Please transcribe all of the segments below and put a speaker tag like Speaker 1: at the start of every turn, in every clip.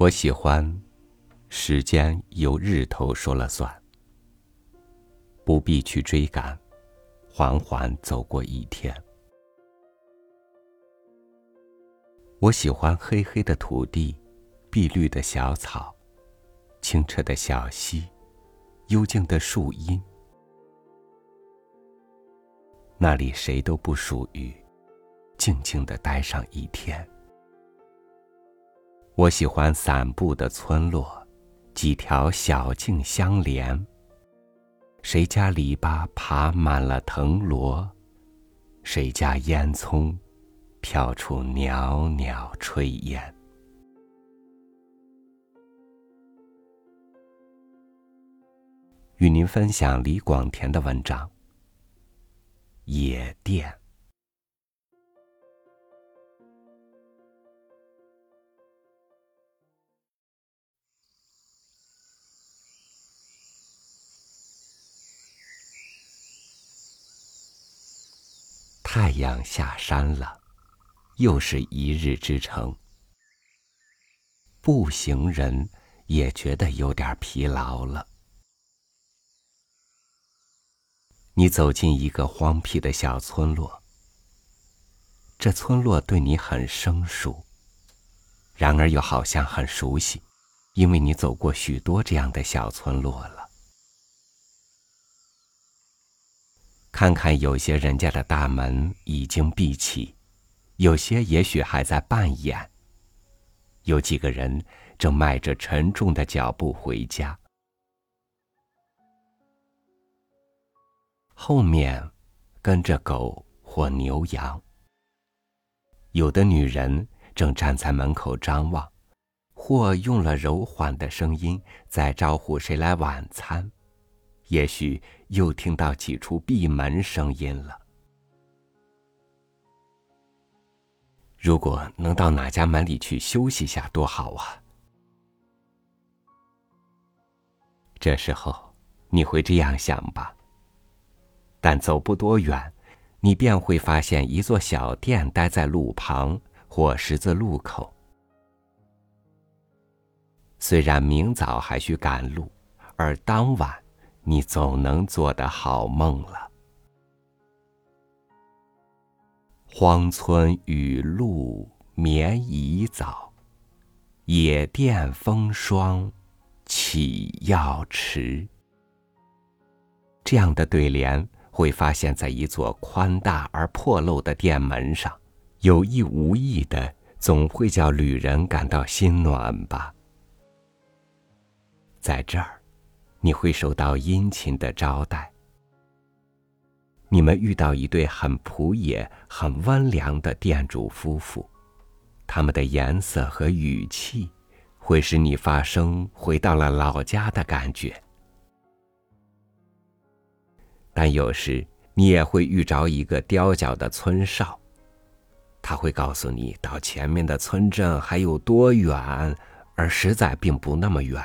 Speaker 1: 我喜欢，时间由日头说了算，不必去追赶，缓缓走过一天。我喜欢黑黑的土地，碧绿的小草，清澈的小溪，幽静的树荫。那里谁都不属于，静静的待上一天。我喜欢散步的村落，几条小径相连。谁家篱笆爬满了藤萝，谁家烟囱飘出袅袅炊烟。与您分享李广田的文章《野店》。太阳下山了，又是一日之程。步行人也觉得有点疲劳了。你走进一个荒僻的小村落，这村落对你很生疏，然而又好像很熟悉，因为你走过许多这样的小村落了。看看有些人家的大门已经闭起，有些也许还在半掩。有几个人正迈着沉重的脚步回家，后面跟着狗或牛羊。有的女人正站在门口张望，或用了柔缓的声音在招呼谁来晚餐。也许又听到几处闭门声音了。如果能到哪家门里去休息下，多好啊！这时候你会这样想吧？但走不多远，你便会发现一座小店待在路旁或十字路口。虽然明早还需赶路，而当晚。你总能做得好梦了。荒村雨露眠已早，野店风霜起要迟。这样的对联会发现在一座宽大而破漏的店门上，有意无意的，总会叫旅人感到心暖吧。在这儿。你会受到殷勤的招待。你们遇到一对很朴野、很温良的店主夫妇，他们的颜色和语气，会使你发生回到了老家的感觉。但有时你也会遇着一个刁脚的村少，他会告诉你到前面的村镇还有多远，而实在并不那么远。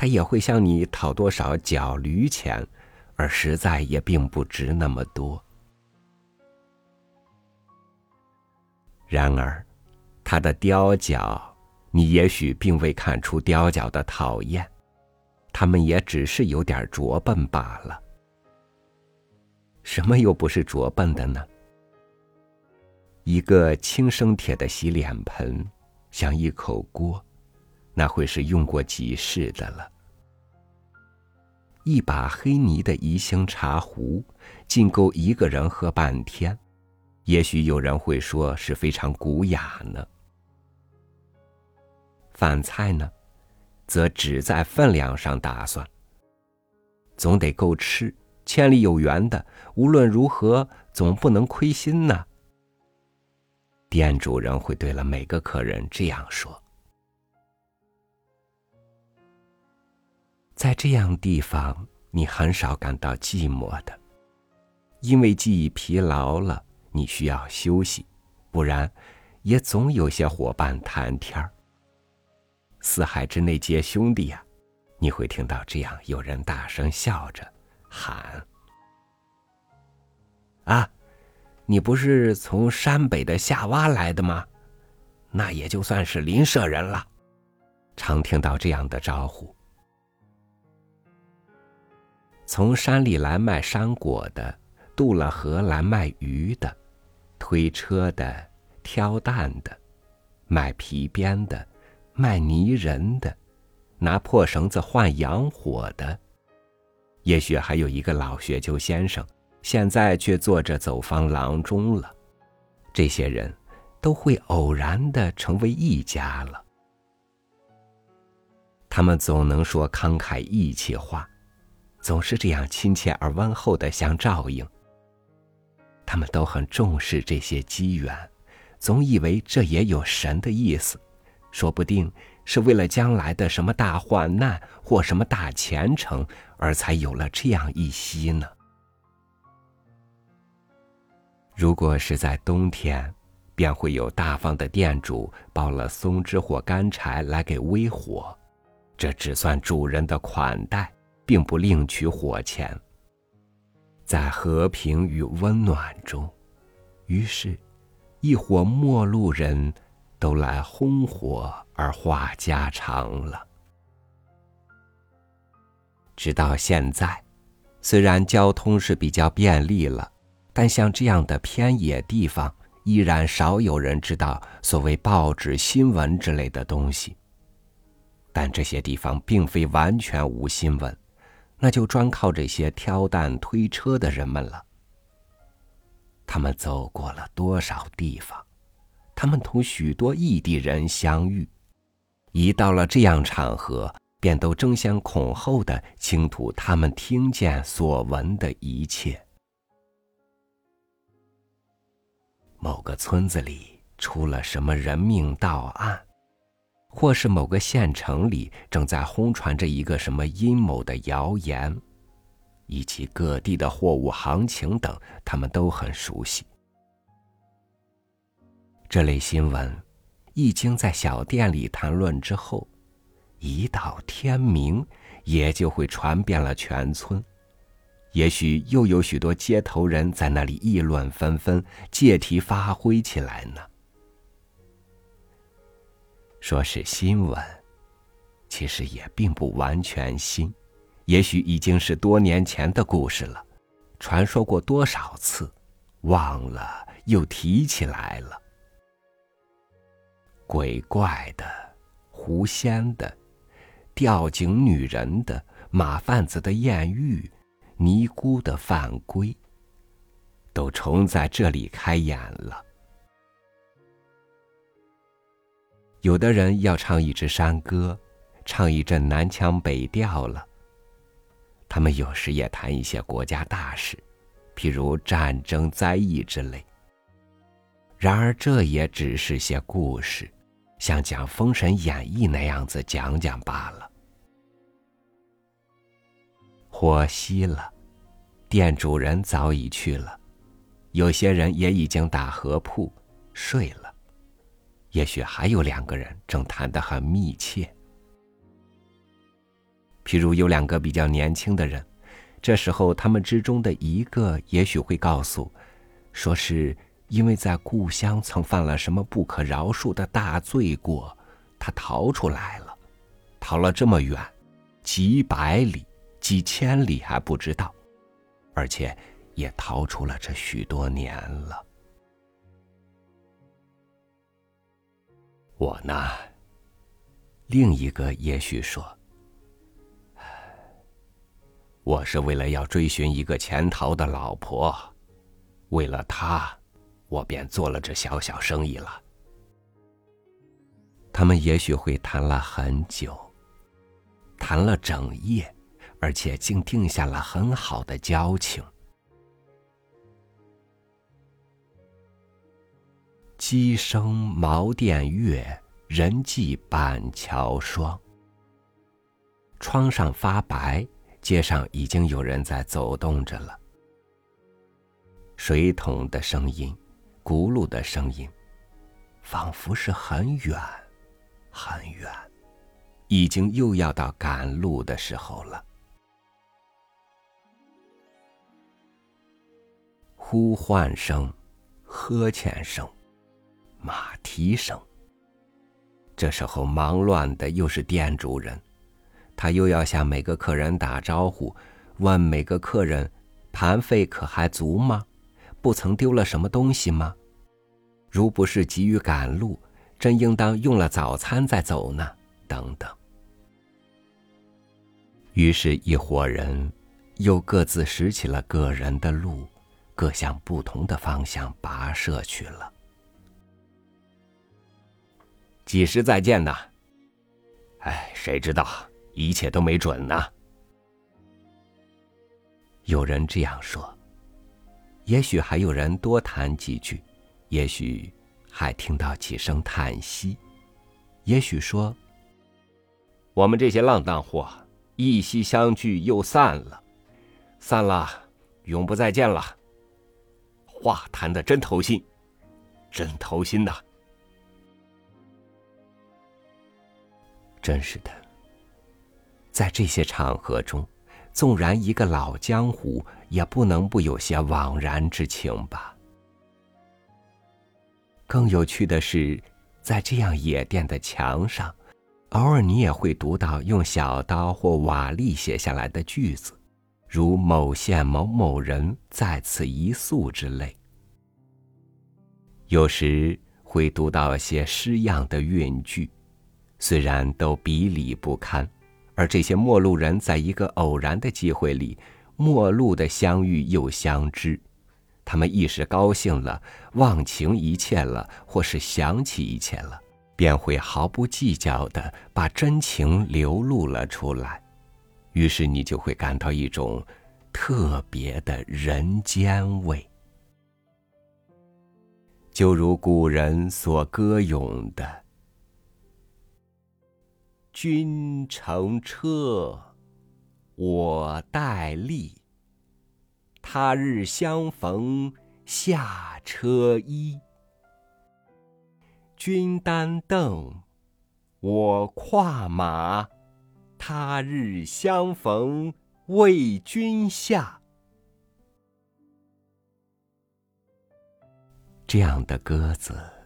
Speaker 1: 他也会向你讨多少脚驴钱，而实在也并不值那么多。然而，他的雕脚，你也许并未看出雕脚的讨厌，他们也只是有点拙笨罢了。什么又不是拙笨的呢？一个轻生铁的洗脸盆，像一口锅。那会是用过几世的了。一把黑泥的宜兴茶壶，竟够一个人喝半天。也许有人会说是非常古雅呢。饭菜呢，则只在分量上打算。总得够吃，千里有缘的，无论如何总不能亏心呢。店主人会对了每个客人这样说。在这样地方，你很少感到寂寞的，因为记忆疲劳了，你需要休息，不然，也总有些伙伴谈天儿。四海之内皆兄弟呀，你会听到这样有人大声笑着喊：“啊，你不是从山北的夏洼来的吗？那也就算是邻舍人了，常听到这样的招呼：从山里来卖山果的，渡了河来卖鱼的，推车的，挑担的，卖皮鞭的，卖泥人的，拿破绳子换洋火的。也许还有一个老学究先生，现在却做着走方郎中了。这些人，都会偶然的成为一家了。他们总能说慷慨义气话，总是这样亲切而温厚的相照应。他们都很重视这些机缘，总以为这也有神的意思，说不定是为了将来的什么大患难或什么大前程。而才有了这样一夕呢。如果是在冬天，便会有大方的店主抱了松枝或干柴来给煨火，这只算主人的款待，并不另取火钱。在和平与温暖中，于是，一伙陌路人都来烘火而话家常了。直到现在，虽然交通是比较便利了，但像这样的偏野地方，依然少有人知道所谓报纸新闻之类的东西。但这些地方并非完全无新闻，那就专靠这些挑担推车的人们了。他们走过了多少地方，他们同许多异地人相遇，一到了这样场合。便都争先恐后的倾吐他们听见所闻的一切。某个村子里出了什么人命盗案，或是某个县城里正在轰传着一个什么阴谋的谣言，以及各地的货物行情等，他们都很熟悉。这类新闻一经在小店里谈论之后。一到天明，也就会传遍了全村。也许又有许多街头人在那里议论纷纷，借题发挥起来呢。说是新闻，其实也并不完全新，也许已经是多年前的故事了，传说过多少次，忘了又提起来了。鬼怪的，狐仙的。吊井女人的、马贩子的艳遇、尼姑的犯规，都重在这里开演了。有的人要唱一支山歌，唱一阵南腔北调了。他们有时也谈一些国家大事，譬如战争、灾异之类。然而，这也只是些故事，像讲《封神演义》那样子讲讲罢了。火熄了，店主人早已去了，有些人也已经打合铺睡了，也许还有两个人正谈得很密切。譬如有两个比较年轻的人，这时候他们之中的一个也许会告诉，说是因为在故乡曾犯了什么不可饶恕的大罪过，他逃出来了，逃了这么远，几百里。几千里还不知道，而且也逃出了这许多年了。我呢，另一个也许说，我是为了要追寻一个潜逃的老婆，为了她，我便做了这小小生意了。他们也许会谈了很久，谈了整夜。而且竟定下了很好的交情。鸡声茅店月，人迹板桥霜。窗上发白，街上已经有人在走动着了。水桶的声音，轱辘的声音，仿佛是很远，很远，已经又要到赶路的时候了。呼唤声、呵欠声、马蹄声，这时候忙乱的又是店主人，他又要向每个客人打招呼，问每个客人盘费可还足吗？不曾丢了什么东西吗？如不是急于赶路，真应当用了早餐再走呢。等等。于是，一伙人又各自拾起了个人的路，各向不同的方向跋涉去了。几时再见呢？哎，谁知道？一切都没准呢。有人这样说。也许还有人多谈几句，也许还听到几声叹息，也许说：“我们这些浪荡货，一夕相聚又散了，散了，永不再见了。”话谈的真投心，真投心呐！真是的，在这些场合中。纵然一个老江湖，也不能不有些惘然之情吧。更有趣的是，在这样野店的墙上，偶尔你也会读到用小刀或瓦砾写下来的句子，如“某县某某人在此一宿”之类。有时会读到些诗样的韵句，虽然都比理不堪。而这些陌路人在一个偶然的机会里，陌路的相遇又相知，他们一时高兴了，忘情一切了，或是想起一切了，便会毫不计较的把真情流露了出来，于是你就会感到一种特别的人间味，就如古人所歌咏的。君乘车，我待立。他日相逢下车揖。君担凳，我跨马。他日相逢为君下。这样的鸽子。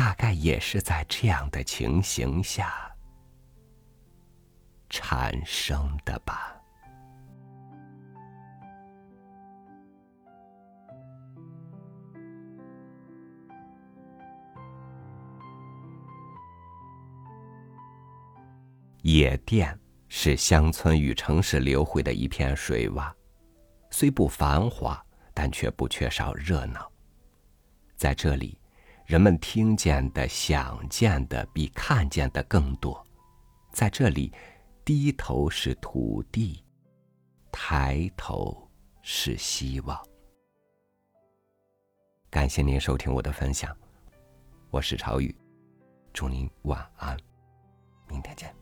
Speaker 1: 大概也是在这样的情形下产生的吧。野店是乡村与城市流汇的一片水洼，虽不繁华，但却不缺少热闹。在这里。人们听见的、想见的比看见的更多，在这里，低头是土地，抬头是希望。感谢您收听我的分享，我是朝雨，祝您晚安，明天见。